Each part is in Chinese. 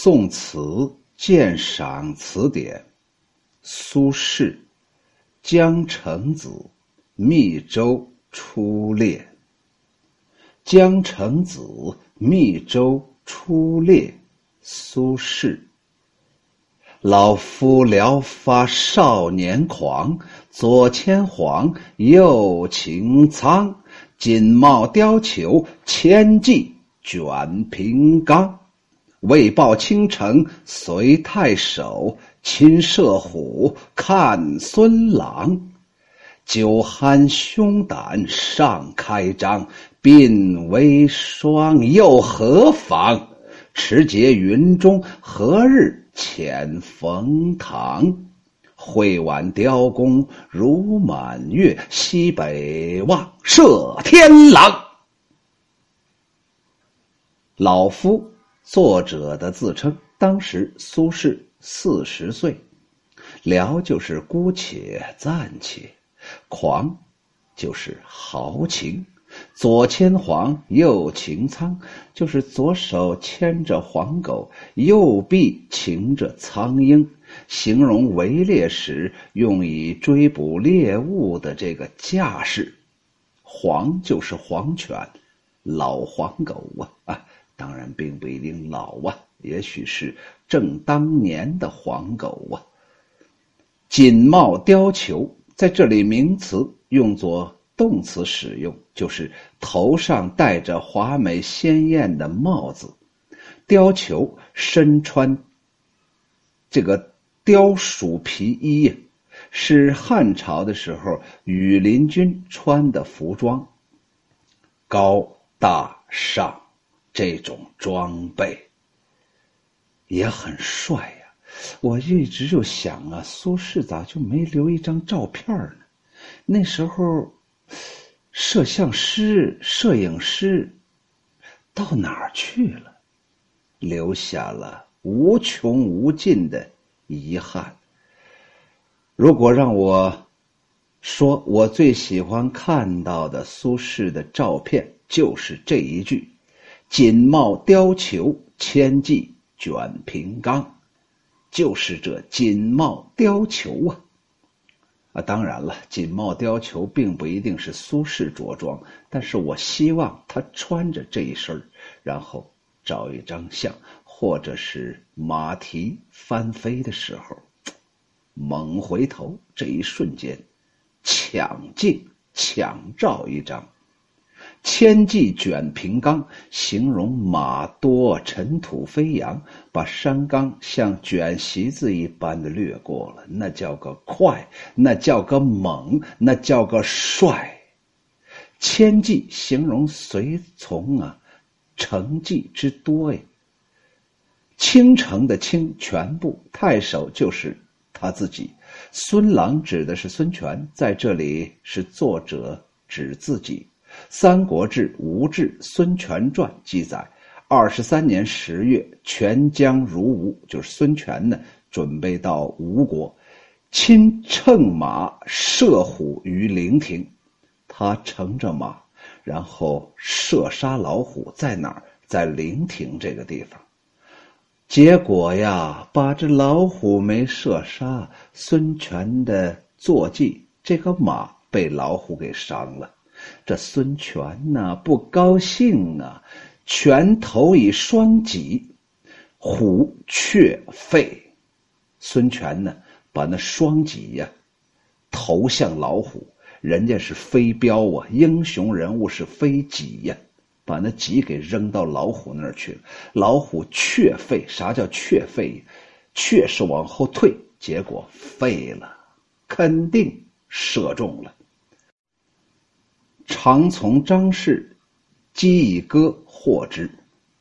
宋词鉴赏词典，苏轼《江城子·密州出猎》。江城子·密州出猎，苏轼。老夫聊发少年狂，左牵黄，右擎苍。锦帽貂裘，千骑卷平冈。为报倾城随太守，亲射虎，看孙郎。酒酣胸胆尚开张，鬓微霜又何妨？持节云中，何日遣冯唐？会挽雕弓如满月，西北望，射天狼。老夫。作者的自称，当时苏轼四十岁，聊就是姑且暂且，狂就是豪情，左牵黄，右擎苍，就是左手牵着黄狗，右臂擎着苍鹰，形容围猎时用以追捕猎物的这个架势。黄就是黄犬，老黄狗啊啊！当然，并不一定老啊，也许是正当年的黄狗啊。锦帽貂裘在这里名词用作动词使用，就是头上戴着华美鲜艳的帽子。貂裘身穿这个貂鼠皮衣呀，是汉朝的时候羽林军穿的服装，高大上。这种装备也很帅呀！我一直就想啊，苏轼咋就没留一张照片呢？那时候，摄像师、摄影师到哪儿去了？留下了无穷无尽的遗憾。如果让我说，我最喜欢看到的苏轼的照片，就是这一句。锦帽貂裘，千骑卷平冈，就是这锦帽貂裘啊！啊，当然了，锦帽貂裘并不一定是苏轼着装，但是我希望他穿着这一身然后照一张相，或者是马蹄翻飞的时候，猛回头，这一瞬间，抢镜抢照一张。千骑卷平冈，形容马多尘土飞扬，把山冈像卷席子一般的掠过了。那叫个快，那叫个猛，那叫个帅。千骑形容随从啊，成绩之多呀。倾城的倾，全部太守就是他自己。孙郎指的是孙权，在这里是作者指自己。《三国志·吴志·孙权传》记载：二十三年十月，权将如吴，就是孙权呢，准备到吴国，亲乘马射虎于陵亭。他乘着马，然后射杀老虎，在哪儿？在陵亭这个地方。结果呀，把这老虎没射杀，孙权的坐骑这个马被老虎给伤了。这孙权呢不高兴啊，拳头以双戟，虎却废。孙权呢把那双戟呀投向老虎，人家是飞镖啊，英雄人物是飞戟呀，把那戟给扔到老虎那儿去了。老虎却废，啥叫却废？却是往后退，结果废了，肯定射中了。常从张氏，击以戈获之，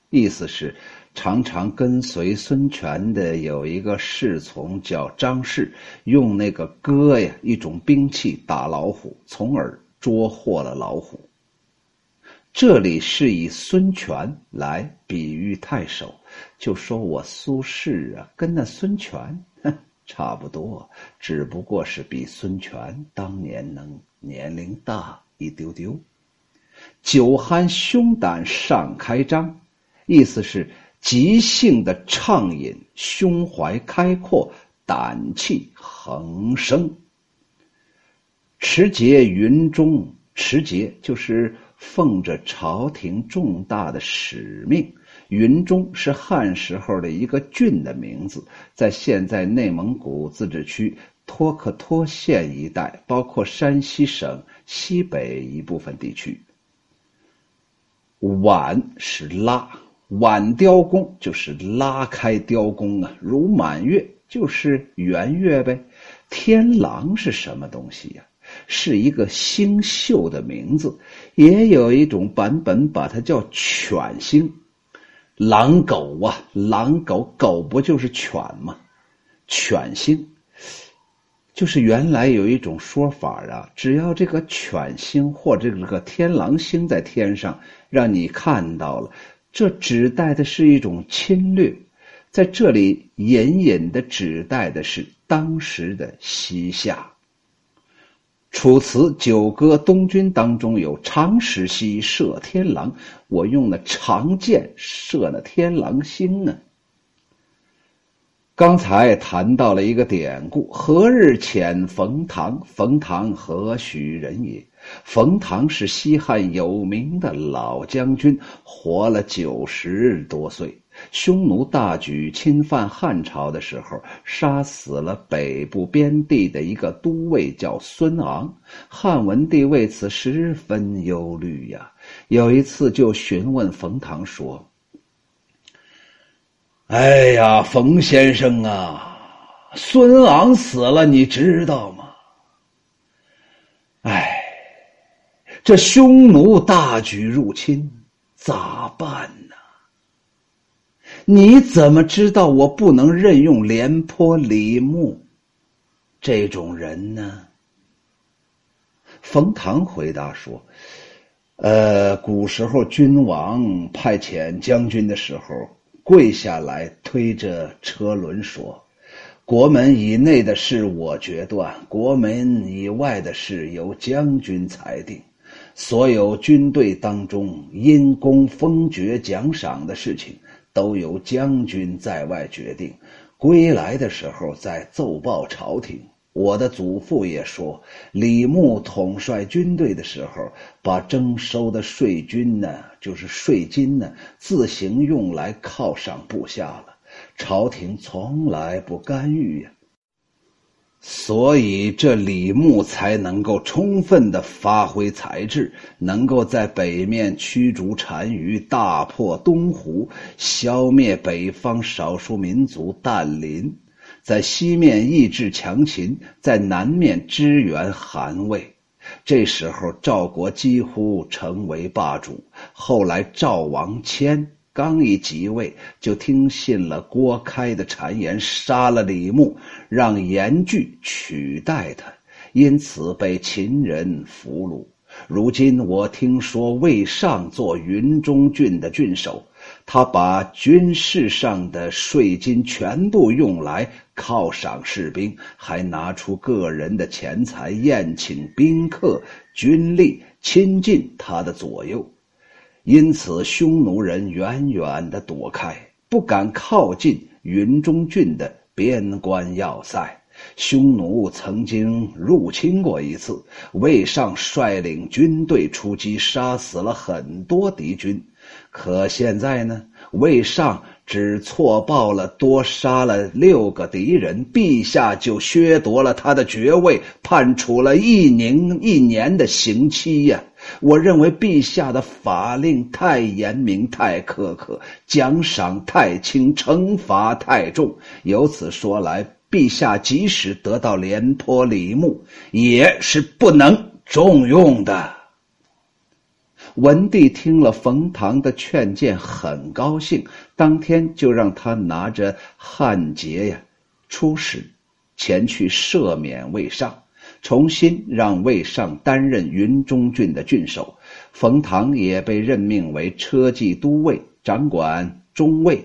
意思是常常跟随孙权的有一个侍从叫张氏，用那个戈呀，一种兵器打老虎，从而捉获了老虎。这里是以孙权来比喻太守，就说我苏轼啊，跟那孙权 差不多，只不过是比孙权当年能年龄大。一丢丢，酒酣胸胆尚开张，意思是即兴的畅饮，胸怀开阔，胆气横生。持节云中，持节就是奉着朝廷重大的使命。云中是汉时候的一个郡的名字，在现在内蒙古自治区托克托县一带，包括山西省西北一部分地区。挽是拉，挽雕弓就是拉开雕弓啊，如满月就是圆月呗。天狼是什么东西呀？是一个星宿的名字，也有一种版本把它叫犬星。狼狗啊，狼狗狗不就是犬吗？犬星，就是原来有一种说法啊，只要这个犬星或者这个天狼星在天上，让你看到了，这指代的是一种侵略，在这里隐隐的指代的是当时的西夏。楚辞《九歌·东君》当中有“长矢兮射天狼”，我用了长箭射那天狼星呢。刚才谈到了一个典故：“何日遣冯唐？冯唐何许人也？”冯唐是西汉有名的老将军，活了九十多岁。匈奴大举侵犯汉朝的时候，杀死了北部边地的一个都尉，叫孙昂。汉文帝为此十分忧虑呀。有一次就询问冯唐说：“哎呀，冯先生啊，孙昂死了，你知道吗？哎，这匈奴大举入侵，咋办呢？”你怎么知道我不能任用廉颇、李牧这种人呢？冯唐回答说：“呃，古时候君王派遣将军的时候，跪下来推着车轮说：‘国门以内的事我决断，国门以外的事由将军裁定。所有军队当中因功封爵奖赏的事情。’”都由将军在外决定，归来的时候再奏报朝廷。我的祖父也说，李牧统帅军队的时候，把征收的税军呢，就是税金呢，自行用来犒赏部下了，朝廷从来不干预呀。所以，这李牧才能够充分的发挥才智，能够在北面驱逐单于，大破东胡，消灭北方少数民族但林；在西面抑制强秦，在南面支援韩魏。这时候，赵国几乎成为霸主。后来，赵王迁。刚一即位，就听信了郭开的谗言，杀了李牧，让严巨取代他，因此被秦人俘虏。如今我听说魏尚做云中郡的郡守，他把军事上的税金全部用来犒赏士兵，还拿出个人的钱财宴请宾客、军吏，亲近他的左右。因此，匈奴人远远的躲开，不敢靠近云中郡的边关要塞。匈奴曾经入侵过一次，魏尚率领军队出击，杀死了很多敌军。可现在呢，魏尚只错报了多杀了六个敌人，陛下就削夺了他的爵位，判处了一年一年的刑期呀。我认为陛下的法令太严明、太苛刻，奖赏太轻，惩罚太重。由此说来，陛下即使得到廉颇、李牧，也是不能重用的。文帝听了冯唐的劝谏，很高兴，当天就让他拿着汉节呀出使，前去赦免魏尚。重新让魏尚担任云中郡的郡守，冯唐也被任命为车骑都尉，掌管中尉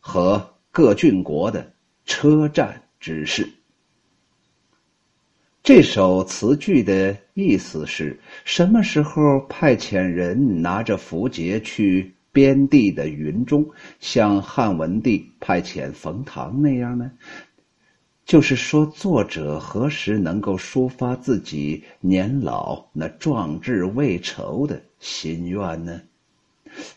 和各郡国的车站之事。这首词句的意思是什么时候派遣人拿着符节去边地的云中，像汉文帝派遣冯唐那样呢？就是说，作者何时能够抒发自己年老那壮志未酬的心愿呢？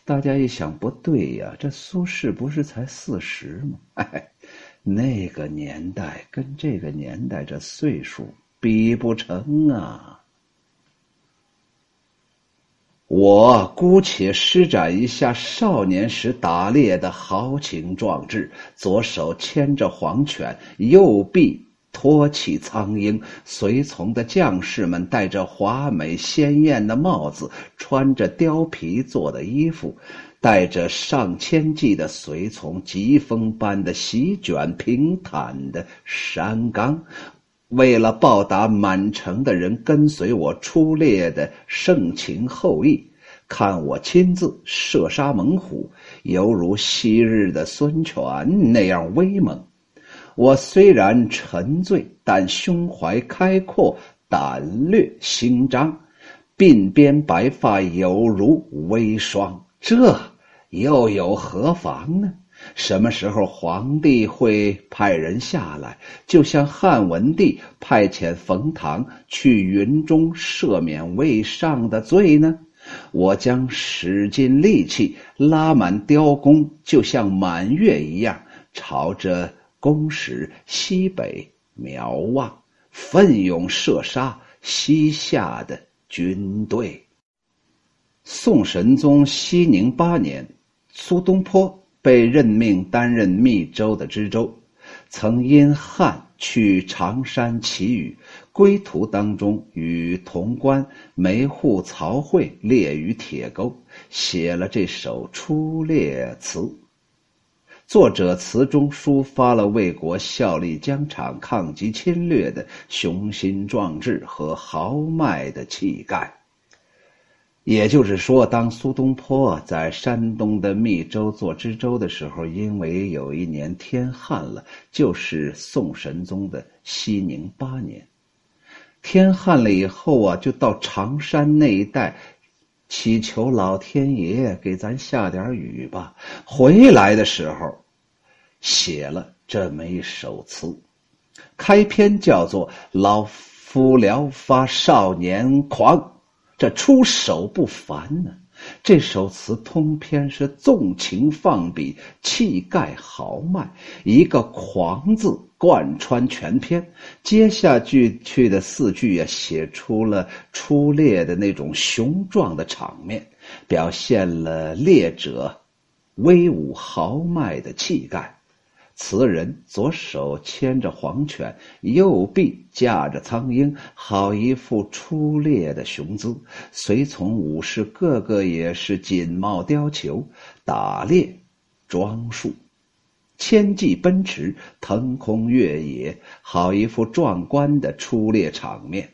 大家一想，不对呀，这苏轼不是才四十吗？哎，那个年代跟这个年代这岁数比不成啊。我姑且施展一下少年时打猎的豪情壮志：左手牵着黄犬，右臂托起苍鹰。随从的将士们戴着华美鲜艳的帽子，穿着貂皮做的衣服，带着上千计的随从，疾风般的席卷平坦的山岗。为了报答满城的人跟随我出猎的盛情厚谊，看我亲自射杀猛虎，犹如昔日的孙权那样威猛。我虽然沉醉，但胸怀开阔，胆略心张，鬓边白发有如微霜。这又有何妨呢？什么时候皇帝会派人下来，就像汉文帝派遣冯唐去云中赦免魏上的罪呢？我将使尽力气拉满雕弓，就像满月一样，朝着宫室西北瞄望，奋勇射杀西夏的军队。宋神宗熙宁八年，苏东坡。被任命担任密州的知州，曾因汉去常山祈雨，归途当中与潼关梅户曹慧列于铁沟，写了这首出猎词。作者词中抒发了为国效力疆场、抗击侵略的雄心壮志和豪迈的气概。也就是说，当苏东坡在山东的密州做知州的时候，因为有一年天旱了，就是宋神宗的熙宁八年。天旱了以后啊，就到常山那一带，祈求老天爷给咱下点雨吧。回来的时候，写了这么一首词，开篇叫做“老夫聊发少年狂”。这出手不凡呢，这首词通篇是纵情放笔，气概豪迈，一个“狂”字贯穿全篇。接下去去的四句也写出了出猎的那种雄壮的场面，表现了猎者威武豪迈的气概。词人左手牵着黄犬，右臂架着苍鹰，好一副出猎的雄姿。随从武士个个也是锦帽貂裘，打猎装束，千骑奔驰，腾空越野，好一副壮观的出猎场面。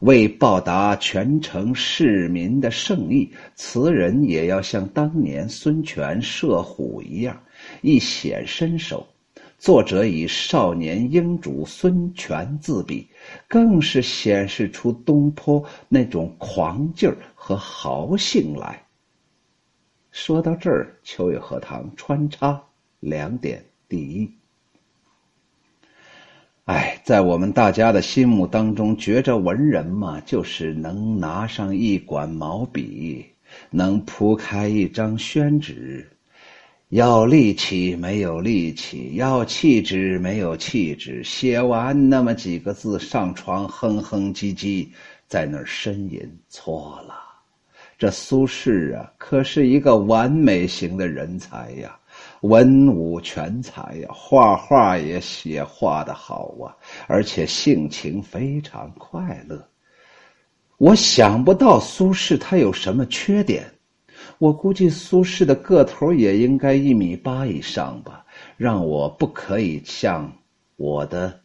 为报答全城市民的盛意，词人也要像当年孙权射虎一样，一显身手。作者以少年英主孙权自比，更是显示出东坡那种狂劲儿和豪性来。说到这儿，秋月荷塘穿插两点：第一，哎，在我们大家的心目当中，觉着文人嘛，就是能拿上一管毛笔，能铺开一张宣纸。要力气没有力气，要气质没有气质。写完那么几个字，上床哼哼唧唧，在那儿呻吟。错了，这苏轼啊，可是一个完美型的人才呀，文武全才呀，画画也写画的好啊，而且性情非常快乐。我想不到苏轼他有什么缺点。我估计苏轼的个头也应该一米八以上吧，让我不可以向我的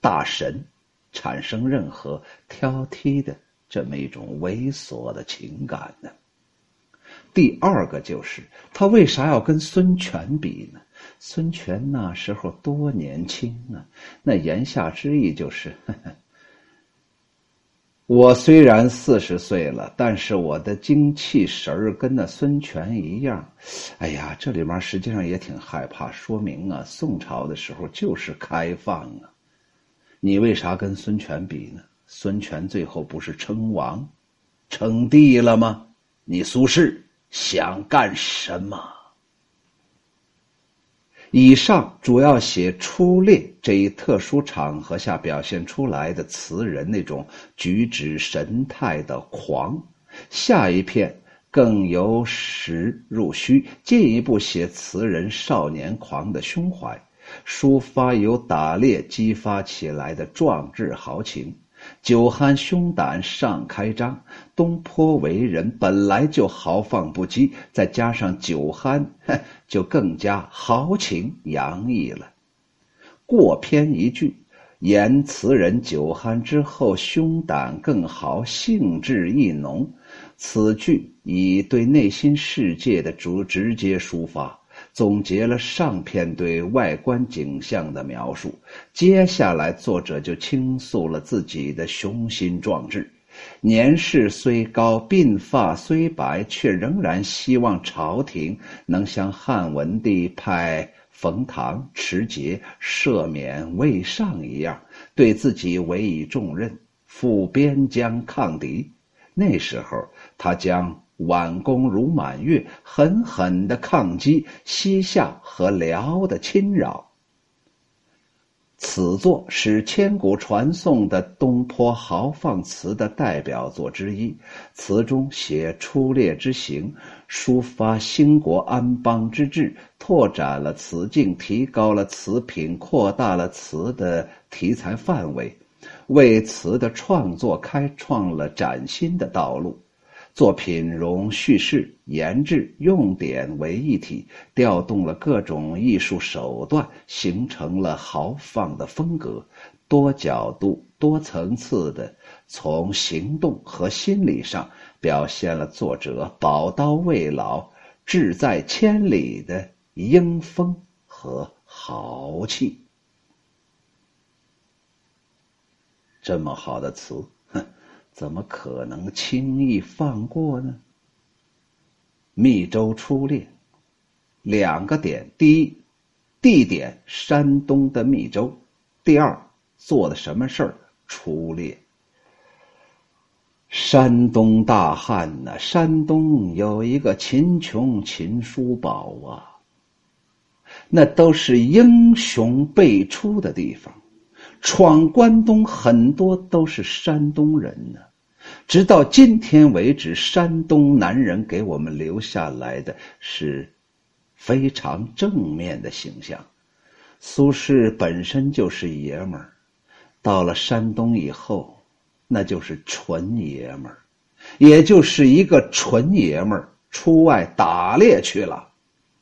大神产生任何挑剔的这么一种猥琐的情感呢。第二个就是他为啥要跟孙权比呢？孙权那时候多年轻啊，那言下之意就是。我虽然四十岁了，但是我的精气神儿跟那孙权一样。哎呀，这里面实际上也挺害怕，说明啊，宋朝的时候就是开放啊。你为啥跟孙权比呢？孙权最后不是称王、称帝了吗？你苏轼想干什么？以上主要写初恋这一特殊场合下表现出来的词人那种举止神态的狂，下一篇更由实入虚，进一步写词人少年狂的胸怀，抒发由打猎激发起来的壮志豪情。酒酣胸胆尚开张，东坡为人本来就豪放不羁，再加上酒酣，就更加豪情洋溢了。过篇一句，言词人酒酣之后胸胆更豪，兴致亦浓。此句以对内心世界的主直接抒发。总结了上篇对外观景象的描述，接下来作者就倾诉了自己的雄心壮志。年事虽高，鬓发虽白，却仍然希望朝廷能像汉文帝派冯唐、持节赦免魏尚一样，对自己委以重任，赴边疆抗敌。那时候，他将。挽弓如满月，狠狠的抗击西夏和辽的侵扰。此作是千古传颂的东坡豪放词的代表作之一。词中写出猎之行，抒发兴国安邦之志，拓展了词境，提高了词品，扩大了词的题材范围，为词的创作开创了崭新的道路。作品融叙事、言志、用典为一体，调动了各种艺术手段，形成了豪放的风格。多角度、多层次的从行动和心理上表现了作者宝刀未老、志在千里的英风和豪气。这么好的词！怎么可能轻易放过呢？密州出猎，两个点：第一，地点山东的密州；第二，做的什么事儿？出猎。山东大汉呐！山东有一个秦琼、秦叔宝啊，那都是英雄辈出的地方。闯关东很多都是山东人呢，直到今天为止，山东男人给我们留下来的是非常正面的形象。苏轼本身就是爷们儿，到了山东以后，那就是纯爷们儿，也就是一个纯爷们儿出外打猎去了。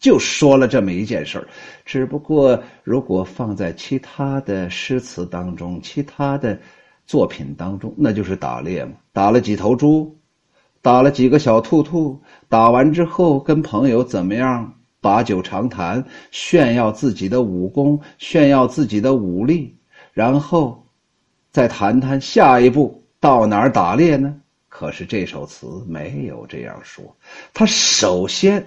就说了这么一件事儿，只不过如果放在其他的诗词当中、其他的作品当中，那就是打猎嘛，打了几头猪，打了几个小兔兔，打完之后跟朋友怎么样把酒长谈，炫耀自己的武功，炫耀自己的武力，然后再谈谈下一步到哪儿打猎呢？可是这首词没有这样说，他首先。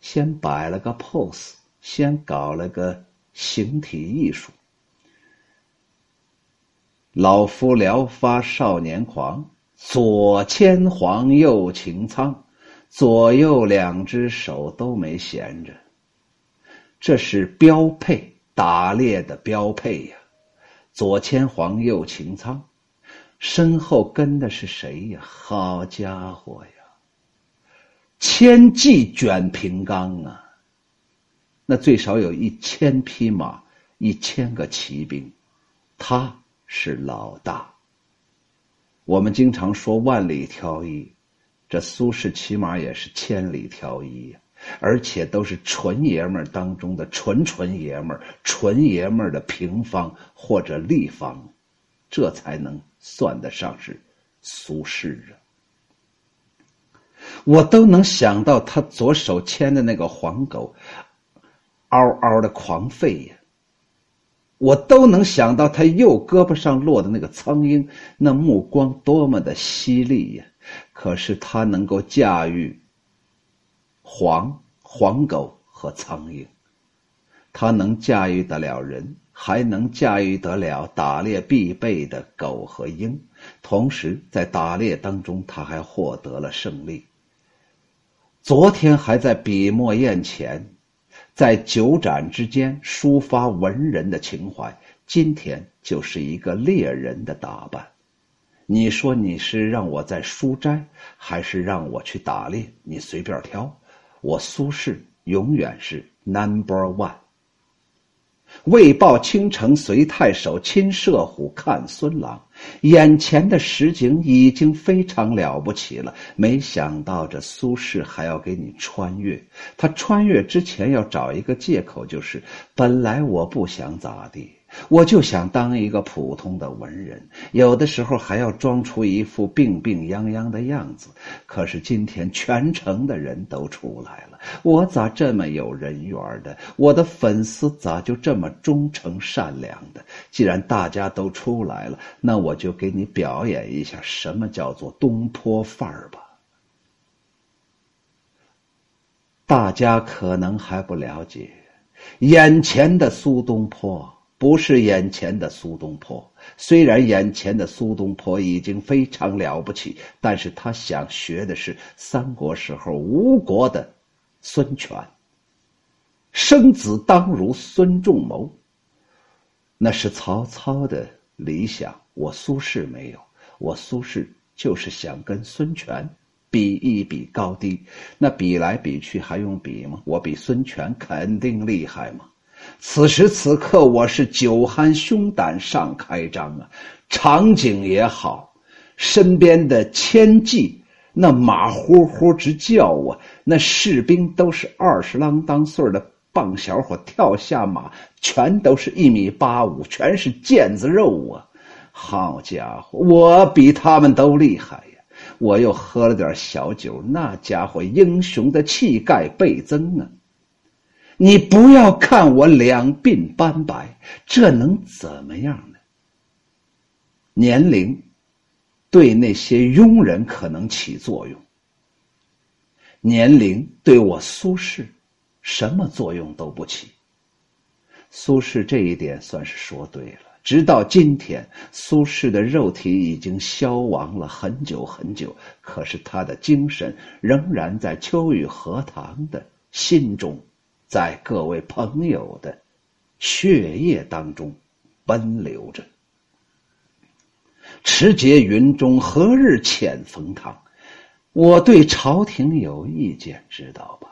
先摆了个 pose，先搞了个形体艺术。老夫聊发少年狂，左牵黄，右擎苍，左右两只手都没闲着。这是标配，打猎的标配呀！左牵黄，右擎苍，身后跟的是谁呀？好家伙呀！千骑卷平冈啊，那最少有一千匹马，一千个骑兵，他是老大。我们经常说万里挑一，这苏轼起码也是千里挑一呀，而且都是纯爷们儿当中的纯纯爷们儿，纯爷们儿的平方或者立方，这才能算得上是苏轼啊。我都能想到他左手牵的那个黄狗，嗷嗷的狂吠呀。我都能想到他右胳膊上落的那个苍鹰，那目光多么的犀利呀！可是他能够驾驭黄黄狗和苍蝇，他能驾驭得了人，还能驾驭得了打猎必备的狗和鹰。同时，在打猎当中，他还获得了胜利。昨天还在笔墨砚前，在酒盏之间抒发文人的情怀，今天就是一个猎人的打扮。你说你是让我在书斋，还是让我去打猎？你随便挑，我苏轼永远是 number one。为报倾城随太守，亲射虎看孙郎。眼前的实景已经非常了不起了，没想到这苏轼还要给你穿越。他穿越之前要找一个借口，就是本来我不想咋地。我就想当一个普通的文人，有的时候还要装出一副病病殃殃的样子。可是今天全城的人都出来了，我咋这么有人缘的？我的粉丝咋就这么忠诚善良的？既然大家都出来了，那我就给你表演一下什么叫做东坡范儿吧。大家可能还不了解，眼前的苏东坡。不是眼前的苏东坡，虽然眼前的苏东坡已经非常了不起，但是他想学的是三国时候吴国的孙权。生子当如孙仲谋，那是曹操的理想。我苏轼没有，我苏轼就是想跟孙权比一比高低。那比来比去还用比吗？我比孙权肯定厉害吗？此时此刻，我是酒酣胸胆尚开张啊！场景也好，身边的千骑那马呼呼直叫啊，那士兵都是二十啷当岁的棒小伙，跳下马全都是一米八五，全是腱子肉啊！好家伙，我比他们都厉害呀！我又喝了点小酒，那家伙英雄的气概倍增啊！你不要看我两鬓斑白，这能怎么样呢？年龄对那些庸人可能起作用，年龄对我苏轼什么作用都不起。苏轼这一点算是说对了。直到今天，苏轼的肉体已经消亡了很久很久，可是他的精神仍然在秋雨荷塘的心中。在各位朋友的血液当中奔流着。持节云中，何日遣冯唐？我对朝廷有意见，知道吧？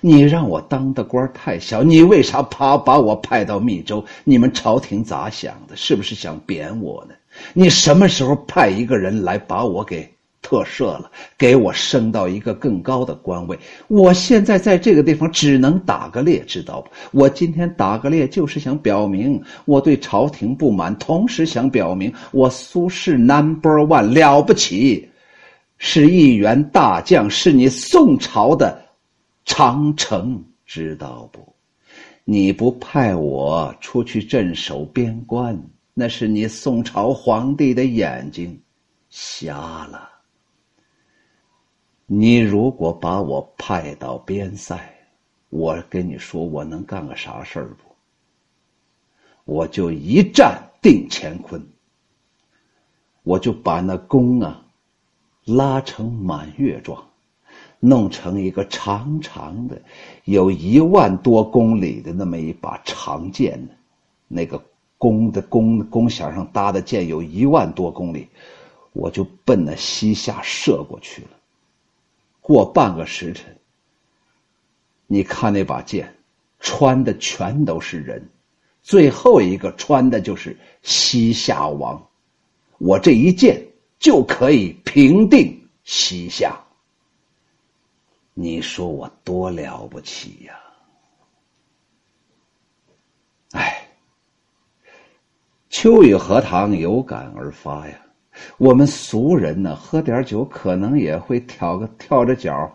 你让我当的官太小，你为啥怕把我派到密州？你们朝廷咋想的？是不是想贬我呢？你什么时候派一个人来把我给？特赦了，给我升到一个更高的官位。我现在在这个地方只能打个猎，知道不？我今天打个猎，就是想表明我对朝廷不满，同时想表明我苏轼 number one 了不起，是一员大将，是你宋朝的长城，知道不？你不派我出去镇守边关，那是你宋朝皇帝的眼睛瞎了。你如果把我派到边塞，我跟你说，我能干个啥事儿不？我就一战定乾坤，我就把那弓啊拉成满月状，弄成一个长长的，有一万多公里的那么一把长剑呢。那个弓的弓弓弦上搭的箭有一万多公里，我就奔那西夏射过去了。过半个时辰，你看那把剑，穿的全都是人，最后一个穿的就是西夏王，我这一剑就可以平定西夏。你说我多了不起呀！哎，秋雨荷塘有感而发呀。我们俗人呢，喝点酒可能也会挑个跳着脚，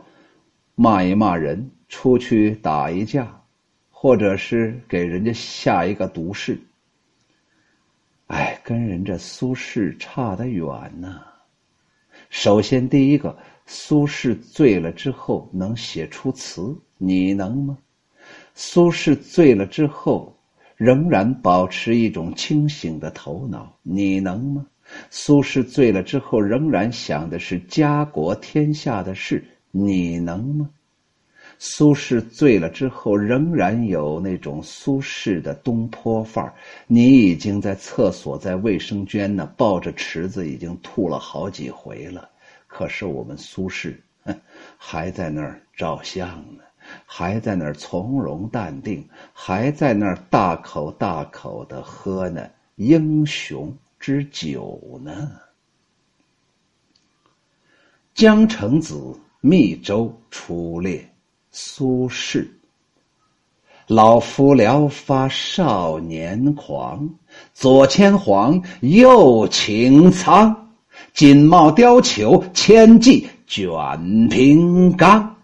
骂一骂人，出去打一架，或者是给人家下一个毒誓。哎跟人这苏轼差得远呢。首先，第一个，苏轼醉了之后能写出词，你能吗？苏轼醉了之后，仍然保持一种清醒的头脑，你能吗？苏轼醉了之后，仍然想的是家国天下的事，你能吗？苏轼醉了之后，仍然有那种苏轼的东坡范儿。你已经在厕所、在卫生间呢，抱着池子已经吐了好几回了。可是我们苏轼还在那儿照相呢，还在那儿从容淡定，还在那儿大口大口的喝呢英雄之酒呢。江城子密州出猎。苏轼，老夫聊发少年狂，左牵黄，右擎苍，锦帽貂裘，千骑卷平冈。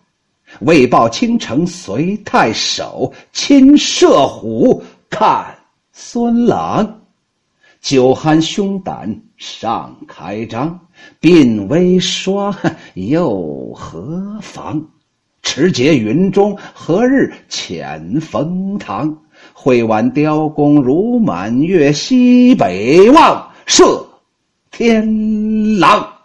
为报倾城随太守，亲射虎，看孙郎。酒酣胸胆尚开张，鬓微霜，又何妨？持节云中，何日遣冯唐？会挽雕弓如满月，西北望，射天狼。